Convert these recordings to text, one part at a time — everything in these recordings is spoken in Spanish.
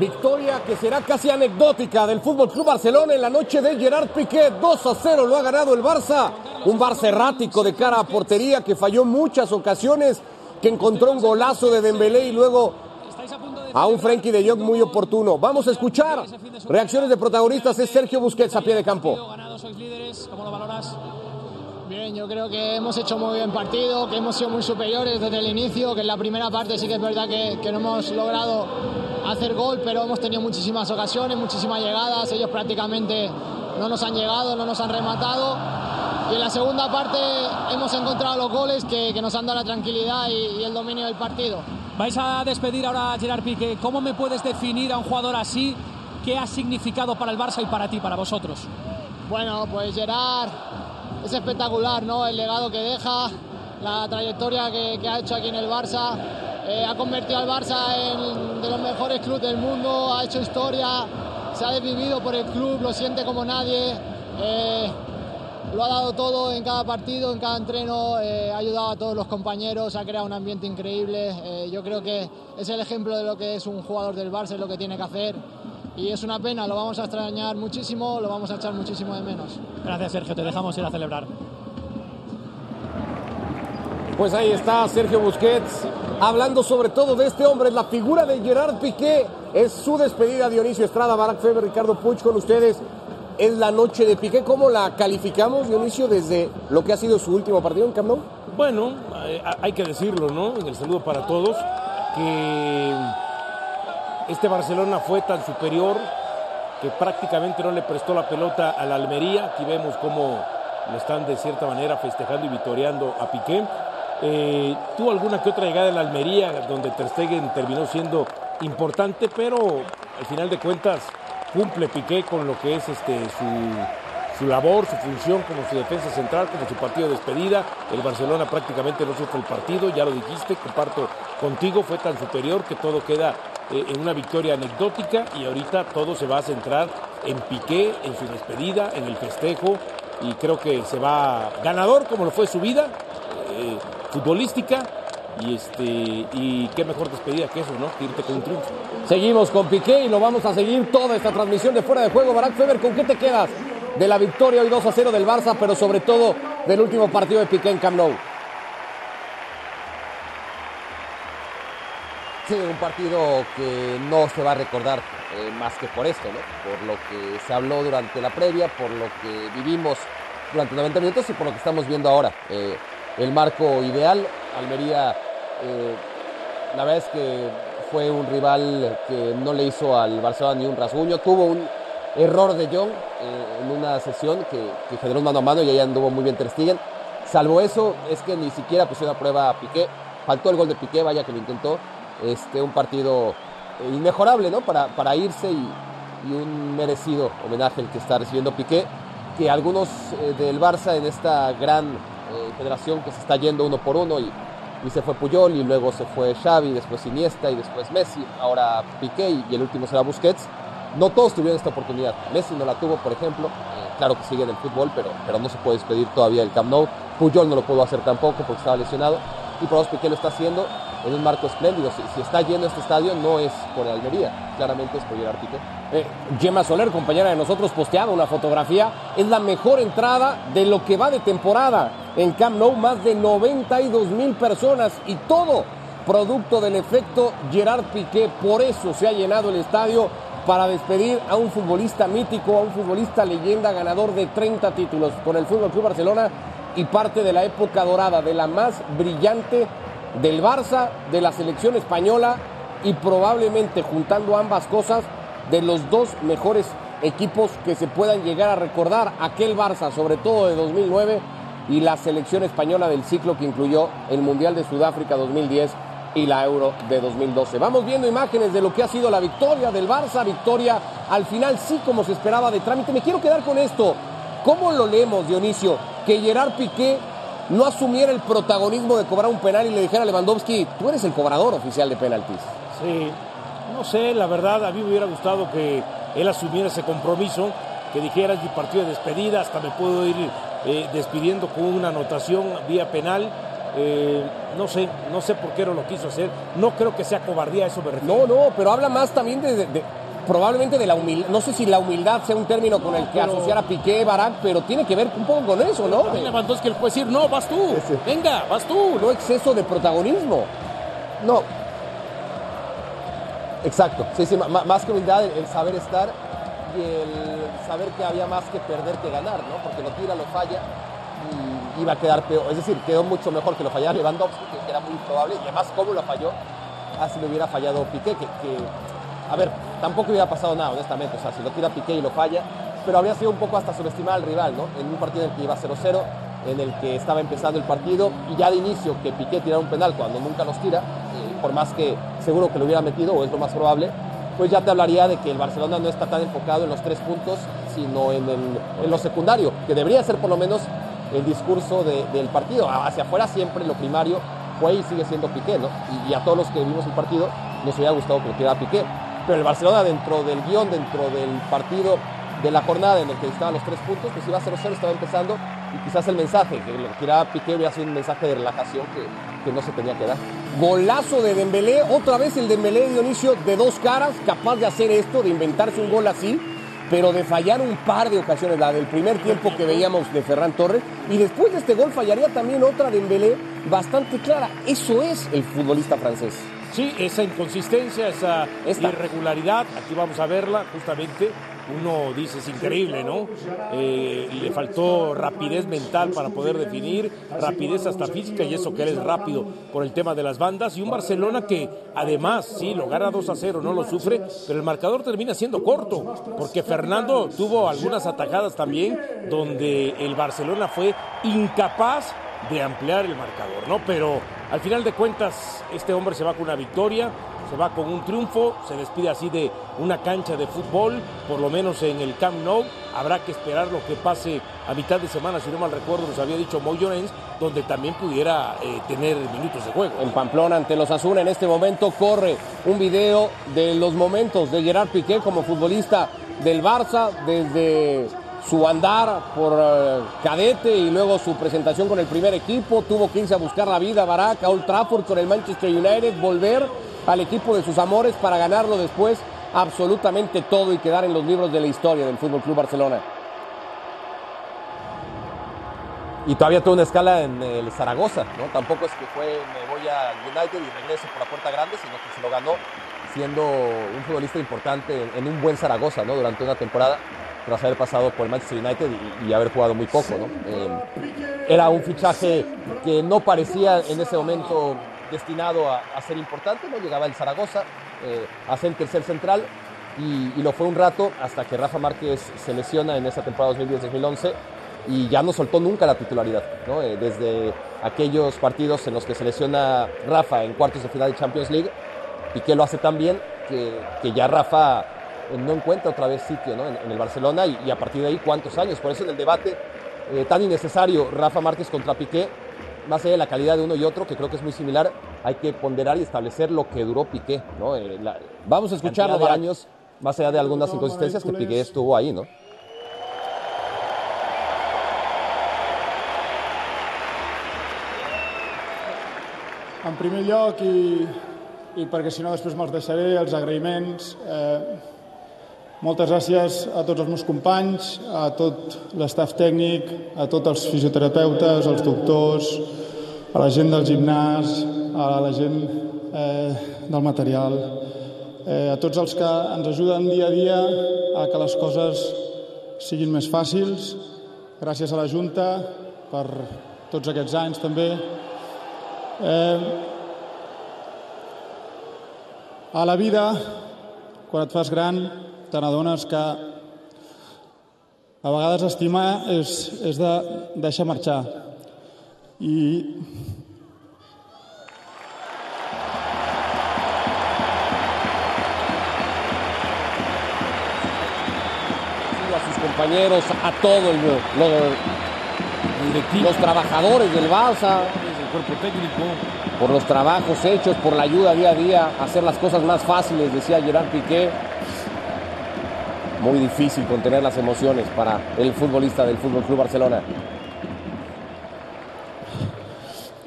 Victoria que será casi anecdótica del Fútbol Club Barcelona en la noche de Gerard Piqué. 2 a 0 lo ha ganado el Barça. Un Barça errático de cara a portería que falló muchas ocasiones, que encontró un golazo de Dembélé y luego a un Frenkie de Jong muy oportuno. Vamos a escuchar reacciones de protagonistas. Es Sergio Busquets a pie de campo. ¿Cómo lo valoras? Bien, yo creo que hemos hecho muy bien partido, que hemos sido muy superiores desde el inicio, que en la primera parte sí que es verdad que, que no hemos logrado hacer gol, pero hemos tenido muchísimas ocasiones, muchísimas llegadas, ellos prácticamente no nos han llegado, no nos han rematado. Y en la segunda parte hemos encontrado los goles que, que nos han dado la tranquilidad y, y, el dominio del partido. Vais a despedir ahora a Gerard Piqué. ¿Cómo me puedes definir a un jugador así? ¿Qué ha significado para el Barça y para ti, para vosotros? Bueno, pues Gerard es espectacular, ¿no? El legado que deja, la trayectoria que, ha hecho aquí en el Barça. Eh, ha convertido al Barça en de los mejores clubes del mundo, ha hecho historia, se ha desvivido por el club, lo siente como nadie. Eh, lo ha dado todo en cada partido, en cada entreno, eh, ha ayudado a todos los compañeros, ha creado un ambiente increíble. Yo creo que es el ejemplo de lo que es un jugador del Barça, es lo que tiene que hacer. Y es una pena, lo vamos a extrañar muchísimo, lo vamos a echar muchísimo de menos. Gracias, Sergio, te dejamos ir a celebrar. Pues ahí está Sergio Busquets hablando sobre todo de este hombre, la figura de Gerard Piqué. Es su despedida, Dionisio Estrada, Barack Feber, Ricardo Puig con ustedes. Es la noche de Piqué. ¿Cómo la calificamos, Dionisio, desde lo que ha sido su último partido en Camp Nou? Bueno, hay que decirlo, ¿no? En el saludo para todos, que este Barcelona fue tan superior que prácticamente no le prestó la pelota a la Almería. Aquí vemos cómo lo están de cierta manera festejando y vitoreando a Piqué. Eh, tuvo alguna que otra llegada en la Almería donde Ter Stegen terminó siendo importante, pero al final de cuentas cumple Piqué con lo que es este su, su labor, su función como su defensa central, como su partido de despedida. El Barcelona prácticamente no sufre el partido, ya lo dijiste, comparto contigo, fue tan superior que todo queda eh, en una victoria anecdótica y ahorita todo se va a centrar en Piqué, en su despedida, en el festejo y creo que se va ganador como lo fue su vida. Eh, futbolística y este y qué mejor despedida que eso, ¿no? Que irte con un triunfo. Seguimos con Piqué y lo vamos a seguir toda esta transmisión de fuera de juego. Barack Feber, ¿con qué te quedas de la victoria hoy 2 a 0 del Barça, pero sobre todo del último partido de Piqué en Camp? Un partido que no se va a recordar eh, más que por esto. Por lo que se habló durante la previa, por lo que vivimos durante 90 minutos y por lo que estamos viendo ahora. Eh, el marco ideal. Almería, eh, la verdad es que fue un rival que no le hizo al Barcelona ni un rasguño. Tuvo un error de John en una sesión que, que, generó un mano a mano y ahí anduvo muy bien Ter. Salvo eso, es que ni siquiera pusieron a prueba a Piqué. Faltó el gol de Piqué, vaya que lo intentó. Este, un partido inmejorable, ¿no? Para, para irse y, y un merecido homenaje el que está recibiendo Piqué. Que algunos eh, del Barça en esta gran eh, federación que se está yendo uno por uno y, y, se fue Puyol y luego se fue Xavi, después Iniesta y después Messi, ahora Piqué y, y el último será Busquets. No todos tuvieron esta oportunidad. Messi no la tuvo, por ejemplo. Eh, claro que sigue en el fútbol, pero, pero no se puede despedir todavía del Camp Nou. Puyol no lo pudo hacer tampoco porque estaba lesionado. Y por Piqué lo está haciendo en un marco espléndido. Si, está lleno este estadio, no es por Almería, claramente es por Gerard Piqué. Eh, Gemma Soler, compañera de nosotros, posteaba una fotografía. Es la mejor entrada de lo que va de temporada en Camp Nou. Más de 92 mil personas y todo producto del efecto Gerard Piqué. Por eso se ha llenado el estadio para despedir a un futbolista mítico, a un futbolista leyenda, ganador de 30 títulos con el Fútbol Club Barcelona y parte de la época dorada, de la más brillante del Barça, de la selección española y probablemente juntando ambas cosas de los dos mejores equipos que se puedan llegar a recordar, aquel Barça sobre todo de 2009 y la selección española del ciclo que incluyó el Mundial de Sudáfrica 2010 y la Euro de 2012. Vamos viendo imágenes de lo que ha sido la victoria del Barça, victoria al final sí como se esperaba de trámite. Me quiero quedar con esto. ¿Cómo lo leemos, Dionisio? Que Gerard Piqué no asumiera el protagonismo de cobrar un penal y le dijera a Lewandowski, tú eres el cobrador oficial de penaltis. Sí, no sé, la verdad, a mí me hubiera gustado que él asumiera ese compromiso, que dijera es mi partido de despedida, hasta me puedo ir eh, despidiendo con una anotación vía penal. Eh, no sé, no sé por qué no lo quiso hacer. No creo que sea cobardía, eso me No, refiero. no, pero habla más también de- probablemente de la humildad. No sé si la humildad sea un término con el que Pero- asociar a Piqué, Barak, pero tiene que ver un poco con eso, ¿no? Lewandowski le puede decir, no, vas tú, Sí. venga, vas tú. No exceso de protagonismo. No. Exacto. Sí, sí, más que humildad, el, el saber estar y el saber que había más que perder que ganar, ¿no? Porque lo tira, lo falla y iba a quedar peor. Es decir, quedó mucho mejor que lo fallara Lewandowski, que, era muy probable, y además cómo lo falló, así lo hubiera fallado Piqué, que, que, a ver, tampoco hubiera pasado nada, honestamente. O sea, si lo tira Piqué y lo falla, pero habría sido un poco hasta subestimar al rival, ¿no? En un partido en el que iba 0-0, en el que estaba empezando el partido, y ya de inicio que Piqué tirara un penal cuando nunca los tira, eh, por más que seguro que lo hubiera metido, o es lo más probable, pues ya te hablaría de que el Barcelona no está tan enfocado en los tres puntos, sino en, el- en lo secundario, que debería ser por lo menos el discurso de- del partido. Hacia afuera siempre lo primario fue y sigue siendo Piqué, ¿no? Y, y a todos los que vimos el partido nos hubiera gustado que lo tirara Piqué. Pero el Barcelona dentro del guion, dentro del partido de la jornada en el que estaban los tres puntos, pues iba 0-0, estaba empezando y quizás el mensaje que lo tiraba Piqué hubiera sido un mensaje de relajación que, que no se tenía que dar. Golazo de Dembélé, otra vez el Dembélé Dionisio de dos caras, capaz de hacer esto, de inventarse un gol así, pero de fallar un par de ocasiones, la del primer tiempo que veíamos de Ferran Torres, y después de este gol fallaría también otra de Dembélé bastante clara. Eso es el futbolista francés. Sí, esa inconsistencia, esa Esta. irregularidad, aquí vamos a verla justamente. Uno dice, es increíble, ¿no? Eh, le faltó rapidez mental para poder definir, rapidez hasta física y eso que eres rápido por el tema de las bandas. Y un Barcelona que además, sí, lo gana 2 a 0, no lo sufre, pero el marcador termina siendo corto, porque Fernando tuvo algunas atajadas también donde el Barcelona fue incapaz de ampliar el marcador, ¿no? Pero al final de cuentas, este hombre se va con una victoria, se va con un triunfo, se despide así de una cancha de fútbol, por lo menos en el Camp Nou. Habrá que esperar lo que pase a mitad de semana, si no mal recuerdo, nos había dicho Moy Llorens, donde también pudiera eh, tener minutos de juego. En Pamplona, ante los Asuna, en este momento corre un video de los momentos de Gerard Piqué como futbolista del Barça, desde su andar por eh, cadete y luego su presentación con el primer equipo. Tuvo que irse a buscar la vida a Old Trafford con el Manchester United, volver al equipo de sus amores para ganarlo después absolutamente todo y quedar en los libros de la historia del Fútbol Club Barcelona. Y todavía tuvo una escala en el Zaragoza, ¿no? Tampoco es que fue, me voy al United y regreso por la puerta grande, sino que se lo ganó siendo un futbolista importante en un buen Zaragoza, ¿no? Durante una temporada, tras haber pasado por el Manchester United y, y haber jugado muy poco, ¿no? Eh, era un fichaje que no parecía en ese momento destinado a, ser importante, ¿no? Llegaba el Zaragoza eh, a ser tercer central y, y lo fue un rato hasta que Rafa Márquez se lesiona en esa temporada 2010-2011 y ya no soltó nunca la titularidad, ¿no? Eh, desde aquellos partidos en los que se lesiona Rafa en cuartos de final de Champions League, Piqué lo hace tan bien que, que ya Rafa no encuentra otra vez sitio ¿no? en, en el Barcelona y, y a partir de ahí cuántos años. Por eso en el debate eh, tan innecesario Rafa Márquez contra Piqué, más allá de la calidad de uno y otro, que creo que es muy similar, hay que ponderar y establecer lo que duró Piqué, ¿no? Eh, la Vamos a escucharlo, de años, más allá de algunas inconsistencias que Piqué estuvo ahí, ¿no? En primer lloc, i, i perquè si no després me'ls deixaré, els agraïments. Eh, moltes gràcies a tots els meus companys, a tot l'estaf tècnic, a tots els fisioterapeutes, els doctors, a la gent del gimnàs, a la gent eh, del material, eh, a tots els que ens ajuden dia a dia a que les coses siguin més fàcils. Gràcies a la Junta per tots aquests anys també. Eh, a la vida, quan et fas gran, te n'adones que a vegades estimar és, és de deixar marxar. I a sus compañeros, a todos los, los trabajadores del Barça, El cuerpo técnico. por los trabajos hechos, por la ayuda día a día, hacer las cosas más fáciles, decía Gerard Piqué. Muy difícil contener las emociones para el futbolista del Fútbol Club Barcelona.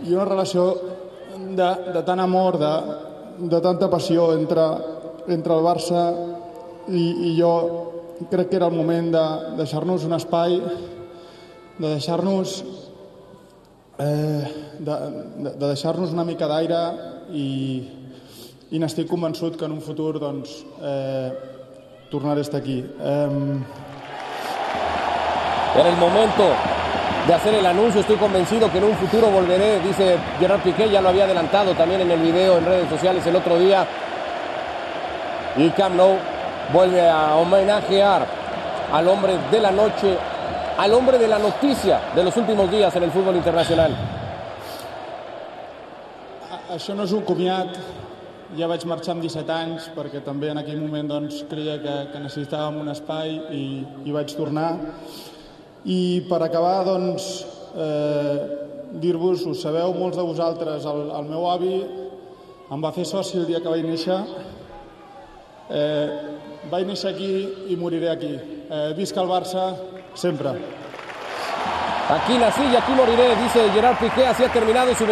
i una relació de, de tant amor, de, de tanta passió entre, entre el Barça i, i jo crec que era el moment de deixar-nos un espai, de deixar-nos eh, de, de, de deixar-nos una mica d'aire i, i n'estic convençut que en un futur doncs, eh, tornaré a estar aquí. Eh, Era el momento de hacer el anuncio. Estoy convencido que en un futuro volveré, dice Gerard Piqué. Ya lo había adelantado también en el video en redes sociales el otro día. Y Camp Nou vuelve a homenajear al hombre de la noche, al hombre de la noticia de los últimos días en el fútbol internacional. Això no és un comiat, ja vaig marxar amb 17 anys perquè també en aquell moment doncs, creia que, que necessitàvem un espai i, i vaig tornar. I per acabar, doncs, eh, dir-vos, ho sabeu molts de vosaltres, el, el meu avi em va fer soci el dia que vaig néixer. Eh, vaig néixer aquí i moriré aquí. Eh, visca el Barça, sempre. Aquí nací y aquí moriré, dice Gerard Piqué. Así ha terminado su,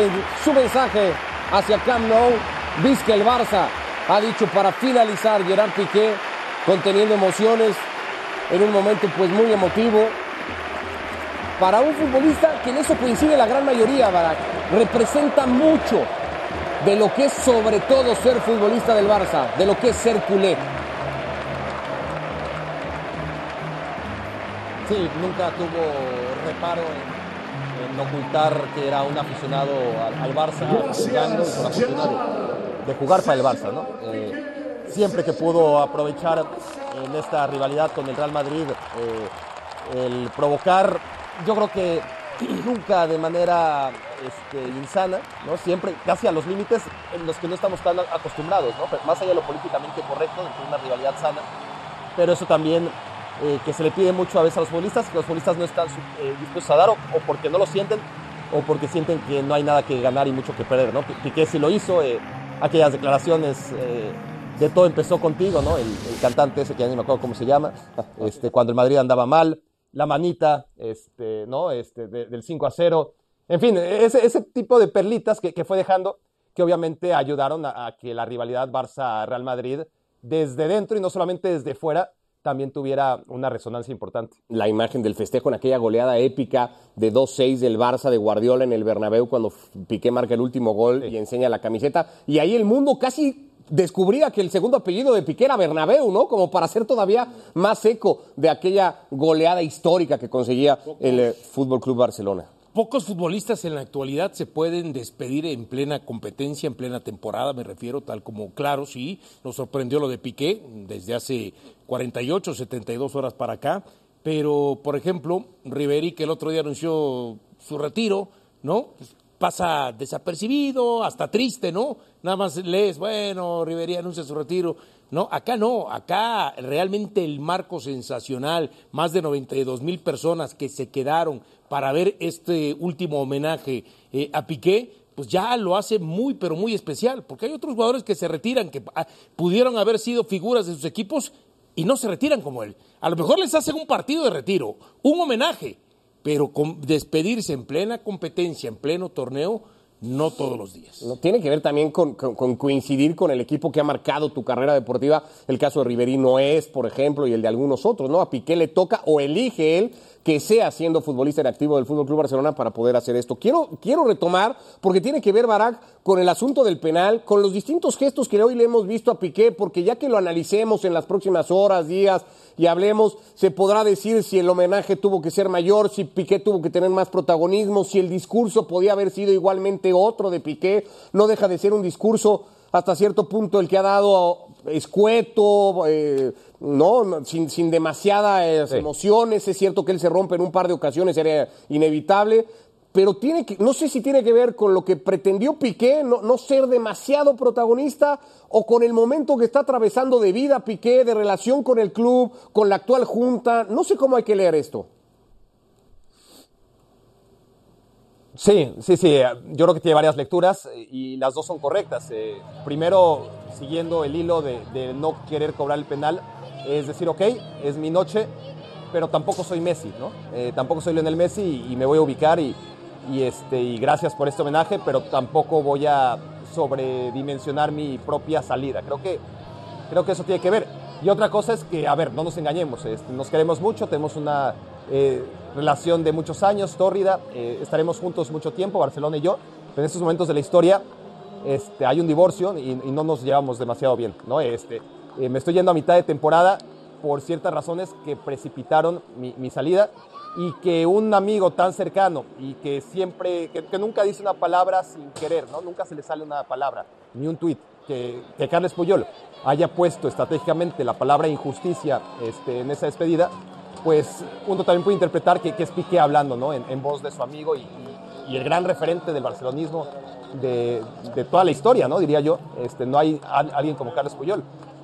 su mensaje hacia Camp Nou. Vizca el Barça ha dicho para finalizar Gerard Piqué, conteniendo emociones en un momento pues muy emotivo. Para un futbolista que en eso coincide la gran mayoría, Barak, representa mucho de lo que es sobre todo ser futbolista del Barça, de lo que es ser culé. Sí, nunca tuvo reparo en, en ocultar que era un aficionado al, al Barça, jugando y fortuna de, jugar para el Barça, ¿no? Eh, siempre que pudo aprovechar en esta rivalidad con el Real Madrid eh, el provocar, yo creo que nunca de manera este, insana, ¿no? Siempre casi a los límites en los que no estamos tan acostumbrados, ¿no? Más allá de lo políticamente correcto, de una rivalidad sana, pero eso también eh, que se le pide mucho a veces a los futbolistas, que los futbolistas no están eh, dispuestos a dar o, o porque no lo sienten o porque sienten que no hay nada que ganar y mucho que perder, ¿no? Pi- Piqué sí lo hizo, eh, aquellas declaraciones eh, de todo empezó contigo, ¿no? El, el cantante ese que ya ni me acuerdo cómo se llama, este, cuando el Madrid andaba mal, la manita, este, ¿no? Este, de- del 5 a 0, en fin, ese, ese tipo de perlitas que, que fue dejando que obviamente ayudaron a, a que la rivalidad Barça-Real Madrid desde dentro y no solamente desde fuera también tuviera una resonancia importante. la imagen del festejo en aquella goleada épica de 2-6 del Barça de Guardiola en el Bernabéu cuando Piqué marca el último gol y enseña la camiseta. Y ahí el mundo casi descubría que el segundo apellido de Piqué era Bernabéu, ¿no? Como para ser todavía más eco de aquella goleada histórica que conseguía el eh, Fútbol Club Barcelona. Pocos futbolistas en la actualidad se pueden despedir en plena competencia, en plena temporada, me refiero, tal como, claro, sí, nos sorprendió lo de Piqué desde hace 48, 72 horas para acá, pero, por ejemplo, Riveri, que el otro día anunció su retiro, ¿no? Pasa desapercibido, hasta triste, ¿no? Nada más lees, bueno, Riveri anuncia su retiro. No, acá no, acá realmente el marco sensacional, más de 92 mil personas que se quedaron para ver este último homenaje eh, a Piqué, pues ya lo hace muy, pero muy especial, porque hay otros jugadores que se retiran, que ah, pudieron haber sido figuras de sus equipos y no se retiran como él. A lo mejor les hacen un partido de retiro, un homenaje, pero con despedirse en plena competencia, en pleno torneo, no todos los días. No, tiene que ver también con, coincidir con el equipo que ha marcado tu carrera deportiva. El caso de Riverí no es, por ejemplo, y el de algunos otros, ¿no? A Piqué le toca o elige él que sea siendo futbolista en activo del Fútbol Club Barcelona para poder hacer esto. Quiero, quiero retomar, porque tiene que ver, Barak, con el asunto del penal, con los distintos gestos que hoy le hemos visto a Piqué, porque ya que lo analicemos en las próximas horas, días y hablemos, se podrá decir si el homenaje tuvo que ser mayor, si Piqué tuvo que tener más protagonismo, si el discurso podía haber sido igualmente otro de Piqué. No deja de ser un discurso hasta cierto punto el que ha dado escueto, eh, no, sin, sin demasiadas emociones. Es cierto que él se rompe en un par de ocasiones, era inevitable. Pero tiene que, no sé si tiene que ver con lo que pretendió Piqué, no, no ser demasiado protagonista, o con el momento que está atravesando de vida Piqué, de relación con el club, con la actual junta. No sé cómo hay que leer esto. Sí, sí, sí. Yo creo que tiene varias lecturas y las dos son correctas. Eh, primero, siguiendo el hilo de, de no querer cobrar el penal, es decir, ok, es mi noche, pero tampoco soy Messi, ¿no? Eh, tampoco soy Lionel Messi y, y me voy a ubicar y, y, este, y gracias por este homenaje, pero tampoco voy a sobredimensionar mi propia salida. Creo que, creo que eso tiene que ver. Y otra cosa es que, a ver, no nos engañemos, este, nos queremos mucho, tenemos una eh, relación de muchos años, tórrida, eh, estaremos juntos mucho tiempo, Barcelona y yo, pero en estos momentos de la historia este, hay un divorcio y, no nos llevamos demasiado bien. Este, eh, me estoy yendo a mitad de temporada por ciertas razones que precipitaron mi, salida y que un amigo tan cercano y que siempre, que, nunca dice una palabra sin querer. Nunca se le sale una palabra, ni un tuit, que, que Carles Puyol haya puesto estratégicamente la palabra injusticia este, en esa despedida, pues uno también puede interpretar que, es Piqué hablando. En, voz de su amigo y, el gran referente del barcelonismo de, de, toda la historia, ¿no? Diría yo. Este, no hay alguien como Carles Puyol.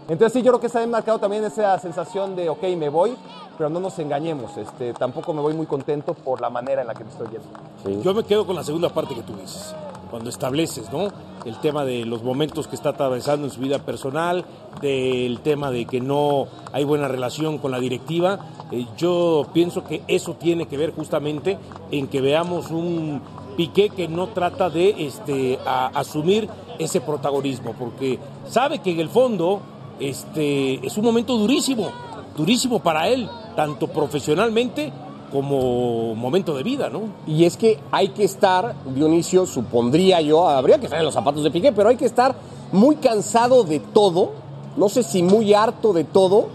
Entonces sí, yo creo que se ha marcado también esa sensación de, ok, me voy, pero no nos engañemos, este, tampoco me voy muy contento por la manera en la que me estoy yendo. Yo me quedo con la segunda parte que tú dices, cuando estableces, ¿no? El tema de los momentos que está atravesando en su vida personal, del tema de que no hay buena relación con la directiva. Eh, yo pienso que eso tiene que ver justamente en que veamos un Piqué que no trata de este, asumir ese protagonismo, porque sabe que en el fondo este, es un momento durísimo, durísimo para él tanto profesionalmente como momento de vida, ¿no? Y es que hay que estar, Dionisio, supondría yo, habría que estar en los zapatos de Piqué, pero hay que estar muy cansado de todo, no sé si muy harto de todo,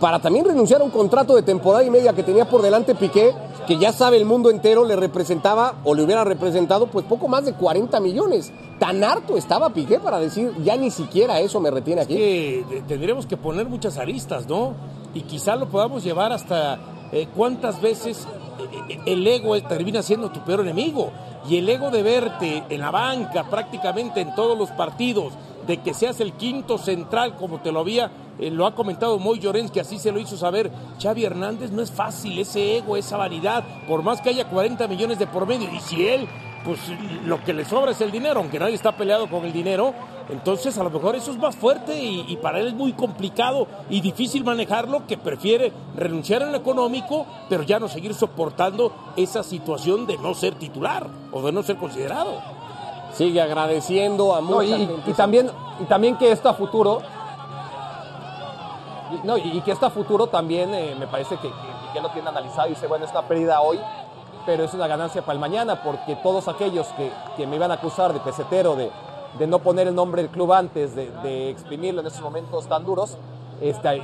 para también renunciar a un contrato de temporada y media que tenía por delante Piqué, que ya sabe el mundo entero, le representaba o le hubiera representado pues poco más de 40 millones. Tan harto estaba Piqué para decir, ya ni siquiera eso me retiene aquí. que tendríamos que poner muchas aristas, ¿no? y quizá lo podamos llevar hasta eh, cuántas veces eh, el ego termina siendo tu peor enemigo. Y el ego de verte en la banca prácticamente en todos los partidos, de que seas el quinto central como te lo había, eh, lo ha comentado Moy Llorens, que así se lo hizo saber Xavi Hernández, no es fácil ese ego, esa vanidad, por más que haya 40 millones de por medio. Y si él, pues lo que le sobra es el dinero, aunque nadie está peleado con el dinero, entonces a lo mejor eso es más fuerte y, para él es muy complicado y difícil manejarlo que prefiere renunciar en lo económico, pero ya no seguir soportando esa situación de no ser titular o de no ser considerado. Sigue agradeciendo a mucha y, y, también y también que esto a futuro no, y, que esto a futuro también eh, me parece que, que, lo tiene analizado y dice, bueno, es una pérdida hoy, pero es una ganancia para el mañana, porque todos aquellos que, que me iban a acusar de pesetero, de, de no poner el nombre del club antes, de, exprimirlo en esos momentos tan duros. Este,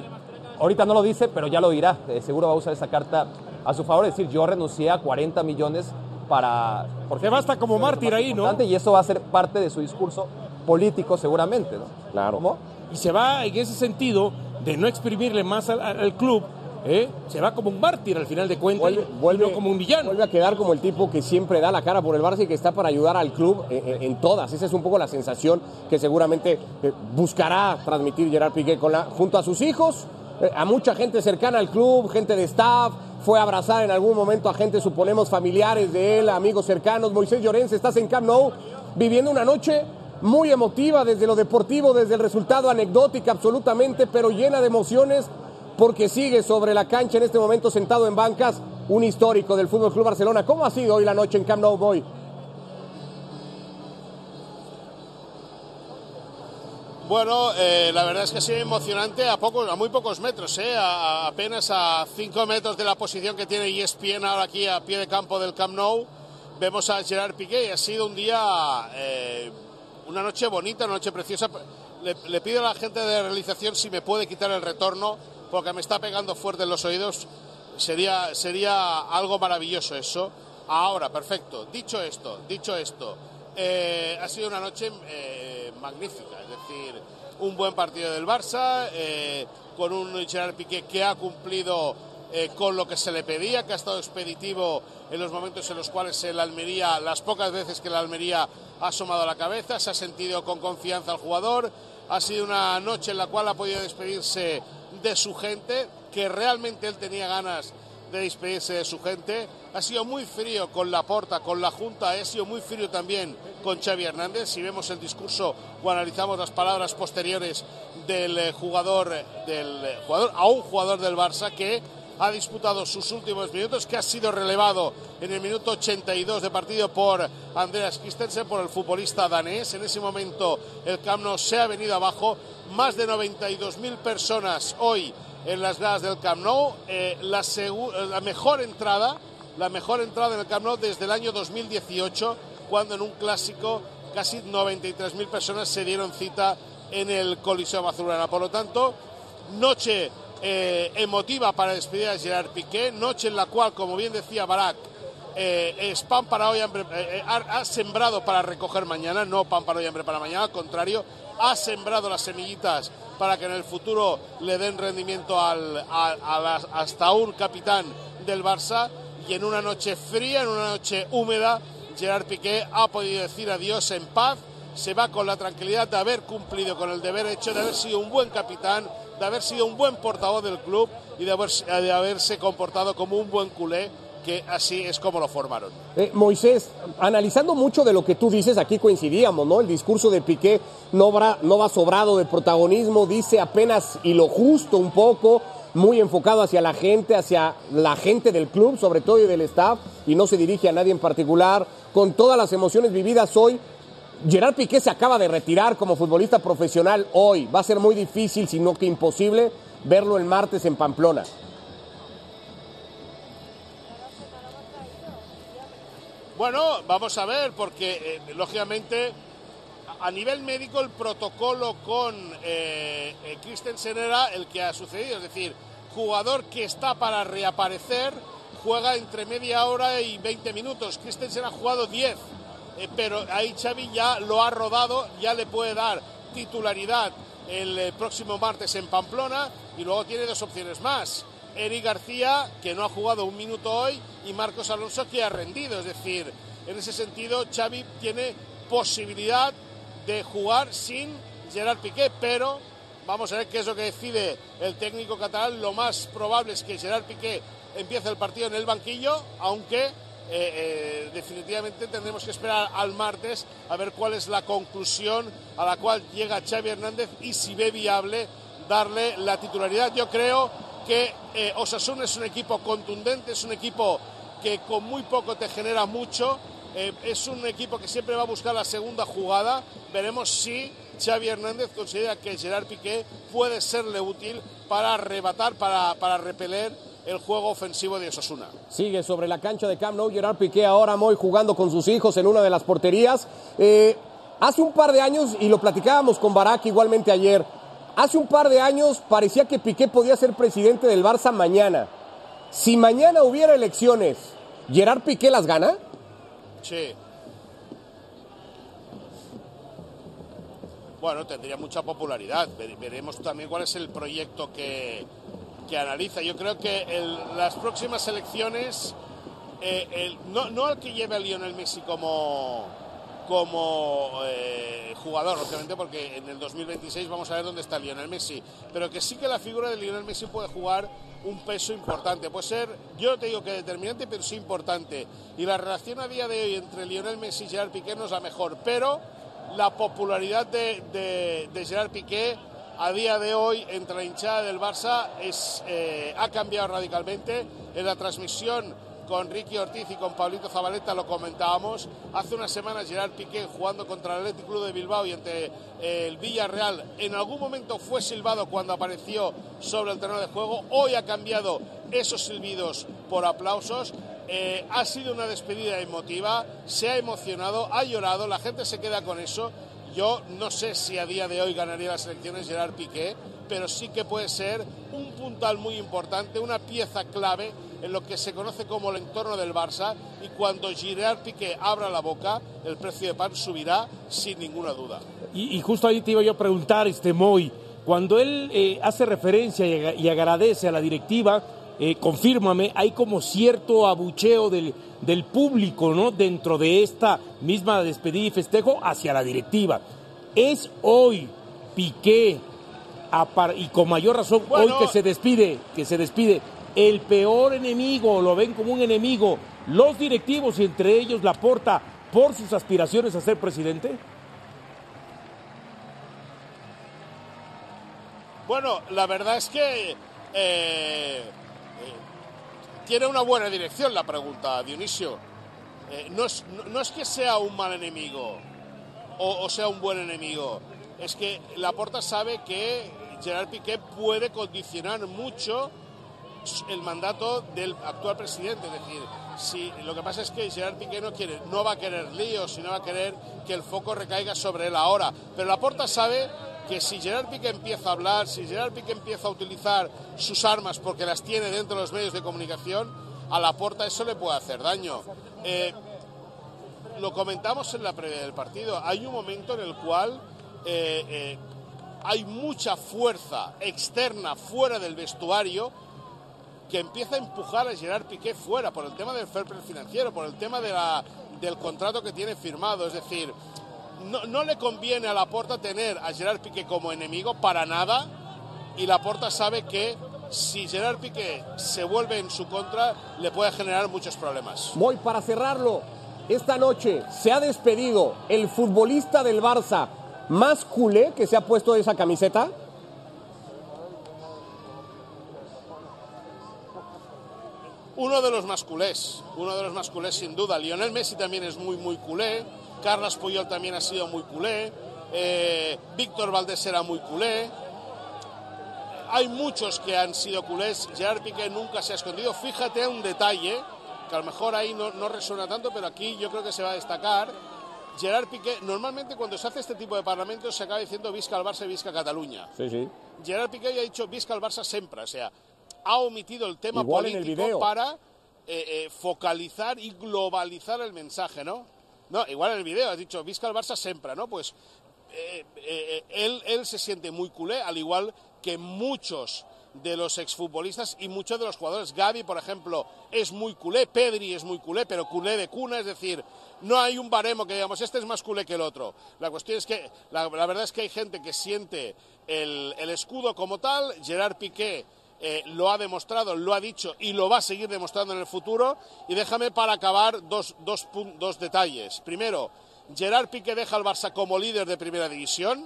ahorita no lo dice, pero ya lo dirá. Eh, seguro va a usar esa carta a su favor. Es decir, yo renuncié a 40 millones para... Porque basta como mártir ahí, ¿no? Y eso va a ser parte de su discurso político seguramente, ¿no? Claro. ¿Cómo? Y se va en ese sentido de no exprimirle más al club ¿Eh? se va como un mártir al final de cuentas, vuelve, como un villano. Vuelve a quedar como el tipo que siempre da la cara por el Barça y que está para ayudar al club en, todas. Esa es un poco la sensación que seguramente eh, buscará transmitir Gerard Piqué con la, junto a sus hijos, eh, a mucha gente cercana al club, gente de staff. Fue a abrazar en algún momento a gente, suponemos, familiares de él, amigos cercanos. Moisés Llorens, estás en Camp Nou viviendo una noche muy emotiva desde lo deportivo, desde el resultado anecdótica absolutamente, pero llena de emociones porque sigue sobre la cancha en este momento sentado en bancas un histórico del Fútbol Club Barcelona. ¿Cómo ha sido hoy la noche en Camp Nou Boy? Bueno, eh, la verdad es que ha sido emocionante a, pocos, a muy pocos metros, eh, a, apenas a 5 metros de la posición que tiene ESPN ahora aquí a pie de campo del Camp Nou. Vemos a Gerard Piqué y ha sido un día, eh, una noche bonita, una noche preciosa. Le, pido a la gente de realización si me puede quitar el retorno porque me está pegando fuerte en los oídos, sería, sería algo maravilloso eso. Ahora, perfecto. Dicho esto, dicho esto, eh, ha sido una noche eh, magnífica, es decir, un buen partido del Barça, eh, con un Gerard Piqué que ha cumplido con lo que se le pedía, que ha estado expeditivo en los momentos en los cuales el Almería, las pocas veces que el Almería ha asomado la cabeza, se ha sentido con confianza al jugador. Ha sido una noche en la cual ha podido despedirse de su gente, que realmente él tenía ganas de despedirse de su gente. Ha sido muy frío con la porta, con la Junta, ha sido muy frío también con Xavi Hernández. Si vemos el discurso o analizamos las palabras posteriores del eh, jugador, del eh, jugador a un jugador del Barça que ha disputado sus últimos minutos, que ha sido relevado en el minuto 82 de partido por Andreas Christensen, por el futbolista danés. En ese momento el Camp Nou se ha venido abajo. Más de 92.000 personas hoy en las gradas del Camp Nou. Eh, la, la mejor entrada, la mejor entrada en el Camp Nou desde el año 2018, cuando en un clásico casi 93.000 personas se dieron cita en el Coliseo Azulgrana. Por lo tanto, noche eh, emotiva para despedir a Gerard Piqué, noche en la cual, como bien decía Barak, eh, es pan para hoy, hambre, eh, ha, sembrado para recoger mañana, no pan para hoy, hambre para mañana, al contrario, ha sembrado las semillitas para que en el futuro le den rendimiento al, hasta un capitán del Barça. Y en una noche fría, en una noche húmeda, Gerard Piqué ha podido decir adiós en paz, se va con la tranquilidad de haber cumplido con el deber hecho, de haber sido un buen capitán, de haber sido un buen portavoz del club y de, haberse comportado como un buen culé que así es como lo formaron. Eh, Moisés, analizando mucho de lo que tú dices, aquí coincidíamos, ¿no? El discurso de Piqué no va, no va sobrado de protagonismo, dice apenas y lo justo un poco, muy enfocado hacia la gente, hacia la gente del club, sobre todo y del staff, y no se dirige a nadie en particular, con todas las emociones vividas hoy. Gerard Piqué se acaba de retirar como futbolista profesional hoy. Va a ser muy difícil, si no que imposible, verlo el martes en Pamplona. Bueno, vamos a ver, porque eh, lógicamente a nivel médico el protocolo con eh, eh, Christensen era el que ha sucedido, es decir, jugador que está para reaparecer juega entre media hora y 20 minutos. Christensen ha jugado 10 eh, pero ahí Xavi ya lo ha rodado, ya le puede dar titularidad el eh, próximo martes en Pamplona y luego tiene dos opciones más. Eric García, que no ha jugado un minuto hoy, y Marcos Alonso, que ha rendido. Es decir, en ese sentido, Xavi tiene posibilidad de jugar sin Gerard Piqué, pero vamos a ver qué es lo que decide el técnico catalán. Lo más probable es que Gerard Piqué empiece el partido en el banquillo, aunque eh, eh, definitivamente tendremos que esperar al martes a ver cuál es la conclusión a la cual llega Xavi Hernández y si ve viable darle la titularidad. Yo creo que eh, Osasuna es un equipo contundente, es un equipo que con muy poco te genera mucho, es un equipo que siempre va a buscar la segunda jugada. Veremos si Xavi Hernández considera que Gerard Piqué puede serle útil para arrebatar, para, para repeler el juego ofensivo de Osasuna. Sigue sobre la cancha de Camp Nou, Gerard Piqué ahora muy jugando con sus hijos en una de las porterías. Eh, hace un par de años, y lo platicábamos con Barak igualmente ayer, hace un par de años parecía que Piqué podía ser presidente del Barça mañana. Si mañana hubiera elecciones, ¿Gerard Piqué las gana? Sí. Bueno, tendría mucha popularidad. Veremos también cuál es el proyecto que, que analiza. Yo creo que las próximas elecciones, eh, no, no al que lleve a Lionel Messi como, como eh, jugador, obviamente, porque en el 2026 vamos a ver dónde está Lionel Messi, pero que sí que la figura de Lionel Messi puede jugar un peso importante. Puede ser, yo te digo que determinante, pero sí importante. Y la relación a día de hoy entre Lionel Messi y Gerard Piqué no es la mejor, pero la popularidad de, de, de Gerard Piqué a día de hoy entre la hinchada del Barça es, eh, ha cambiado radicalmente. En la transmisión con Ricky Ortiz y con Pablito Zabaleta lo comentábamos. Hace unas semanas Gerard Piqué jugando contra el Athletic Club de Bilbao y ante eh, el Villarreal en algún momento fue silbado cuando apareció sobre el terreno de juego. Hoy ha cambiado esos silbidos por aplausos. Eh, ha sido una despedida emotiva, se ha emocionado, ha llorado, la gente se queda con eso yo no sé si a día de hoy ganaría las elecciones Gerard Piqué, pero sí que puede ser un puntal muy importante, una pieza clave en lo que se conoce como el entorno del Barça y cuando Gerard Piqué abra la boca, el precio de pan subirá sin ninguna duda. Y, justo ahí te iba yo a preguntar, este Moy, cuando él eh, hace referencia y, agradece a la directiva, eh, confírmame, hay como cierto abucheo del, del público, ¿no? Dentro de esta misma despedida y festejo hacia la directiva. Es hoy Piqué, y con mayor razón, hoy que se despide, que se despide, el peor enemigo, lo ven como un enemigo, los directivos y entre ellos la porta por sus aspiraciones a ser presidente? Bueno, la verdad es que eh, tiene una buena dirección la pregunta, Dionisio. Eh, no, es, no, no, es, que sea un mal enemigo o, sea un buen enemigo, es que Laporta sabe que Gerard Piqué puede condicionar mucho el mandato del actual presidente. Es decir, si, lo que pasa es que Gerard Piqué no, quiere, no va a querer líos, sino va a querer que el foco recaiga sobre él ahora. Pero Laporta sabe que si Gerard Piqué empieza a hablar, si Gerard Piqué empieza a utilizar sus armas porque las tiene dentro de los medios de comunicación, a la porta eso le puede hacer daño. Eh, lo comentamos en la previa del partido, hay un momento en el cual eh, eh, hay mucha fuerza externa fuera del vestuario que empieza a empujar a Gerard Piqué fuera por el tema del fair play financiero, por el tema de la, del contrato que tiene firmado. Es decir, no, no, le conviene a Laporta tener a Gerard Piqué como enemigo para nada y Laporta sabe que si Gerard Piqué se vuelve en su contra le puede generar muchos problemas. Voy para cerrarlo. Esta noche se ha despedido el futbolista del Barça más culé que se ha puesto esa camiseta. Uno de los más culés, uno de los más culés sin duda. Lionel Messi también es muy, muy culé. Carlos Puyol también ha sido muy culé, eh, Víctor Valdés era muy culé. Hay muchos que han sido culés, Gerard Piqué nunca se ha escondido. Fíjate un detalle, que a lo mejor ahí no, no resuena tanto, pero aquí yo creo que se va a destacar. Gerard Piqué, normalmente cuando se hace este tipo de parlamentos se acaba diciendo Visca al Barça y Visca Cataluña. Sí, sí. Gerard Piqué ya ha dicho Visca al Barça siempre, o sea, ha omitido el tema Igual político el para eh, eh, focalizar y globalizar el mensaje, ¿no? No, igual en el video has dicho Visca al Barça siempre, ¿no? Pues eh, eh, él, él se siente muy culé, al igual que muchos de los exfutbolistas y muchos de los jugadores. Gaby, por ejemplo, es muy culé, Pedri es muy culé, pero culé de cuna, es decir, no hay un baremo que digamos, este es más culé que el otro. La cuestión es que, la, la verdad es que hay gente que siente el, el escudo como tal, Gerard Piqué eh, lo ha demostrado, lo ha dicho y lo va a seguir demostrando en el futuro. Y déjame para acabar dos, dos, dos detalles. Primero, Gerard Piqué deja al Barça como líder de primera división.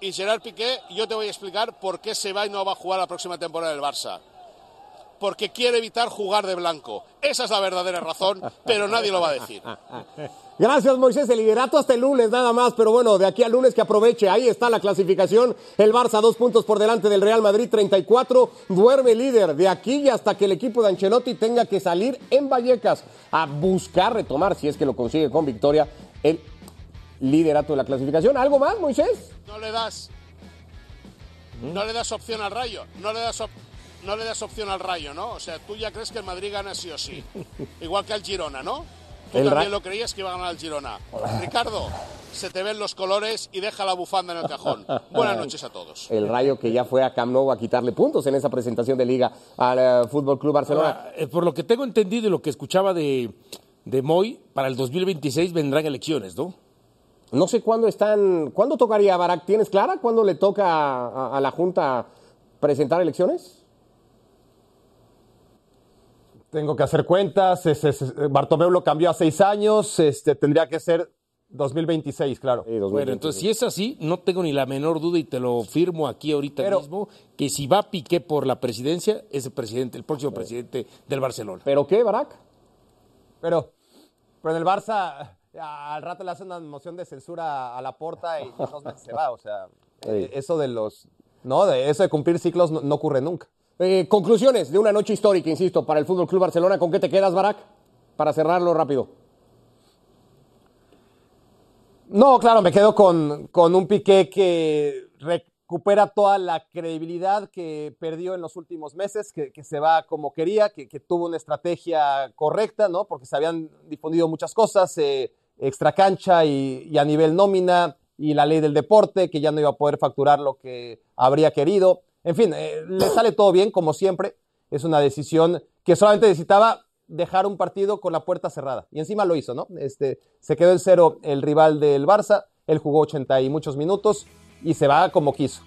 Y Gerard Piqué, yo te voy a explicar por qué se va y no va a jugar la próxima temporada del Barça. Porque quiere evitar jugar de blanco. Esa es la verdadera razón, pero nadie lo va a decir. Gracias, Moisés. El liderato hasta el lunes, nada más. Pero bueno, de aquí al lunes que aproveche. Ahí está la clasificación. El Barça, dos puntos por delante del Real Madrid, 34. Duerme líder de aquí y hasta que el equipo de Ancelotti tenga que salir en Vallecas a buscar retomar, si es que lo consigue con victoria, el liderato de la clasificación. ¿Algo más, Moisés? No le das. No le das opción al rayo. No le das opción no le das opción al Rayo, ¿no? O sea, tú ya crees que el Madrid gana sí o sí. Igual que al Girona, ¿no? Tú El también Ra- lo creías que iba a ganar el Girona. Ricardo, se te ven los colores y deja la bufanda en el cajón. Buenas noches a todos. El Rayo que ya fue a Camp Nou a quitarle puntos en esa presentación de liga al eh, Fútbol Club Barcelona. Ahora, eh, por lo que tengo entendido y lo que escuchaba de, de Moy, para el 2026 vendrán elecciones, ¿no? No sé cuándo están, ¿cuándo tocaría Barak? ¿Tienes clara cuándo le toca a, a la Junta presentar elecciones? Tengo que hacer cuentas. es- es- Bartomeu lo cambió a seis años. Este, tendría que ser 2026, claro. Sí, 2026. Bueno, entonces si es así, no tengo ni la menor duda y te lo firmo aquí ahorita Pero- mismo, que si va Piqué por la presidencia, es el presidente, el próximo presidente del Barcelona. ¿Pero qué, Barak? Pero, pero en el Barça, al rato le hacen una moción de censura a la porta y en dos meses se va. O sea, eso de los. No, de eso de cumplir ciclos no, no ocurre nunca. Eh, conclusiones de una noche histórica, insisto, para el Fútbol Club Barcelona. ¿Con qué te quedas, Barak? Para cerrarlo rápido. No, claro, me quedo con, con un Piqué que recupera toda la credibilidad que perdió en los últimos meses, que, se va como quería, que, tuvo una estrategia correcta, ¿no? Porque se habían difundido muchas cosas, eh, extra cancha y, y a nivel nómina, y la ley del deporte, que ya no iba a poder facturar lo que habría querido. En fin, eh, le sale todo bien, como siempre. Es una decisión que solamente necesitaba dejar un partido con la puerta cerrada. Y encima lo hizo, ¿no? Este, se quedó en cero el rival del Barça, él jugó 80 y muchos minutos y se va como quiso.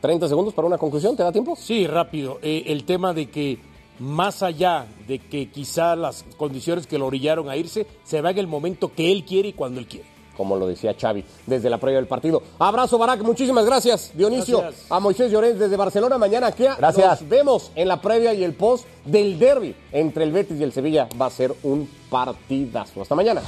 30 segundos para una conclusión, ¿te da tiempo? Sí, rápido. Eh, el tema de que más allá de que quizá las condiciones que lo orillaron a irse, se va en el momento que él quiere y cuando él quiere. Como lo decía Xavi desde la previa del partido. Abrazo, Barak, muchísimas gracias, Dionisio. Gracias. A Moisés Llorens desde Barcelona, mañana que Gracias. nos vemos en la previa y el post del derby entre el Betis y el Sevilla. Va a ser un partidazo. Hasta mañana.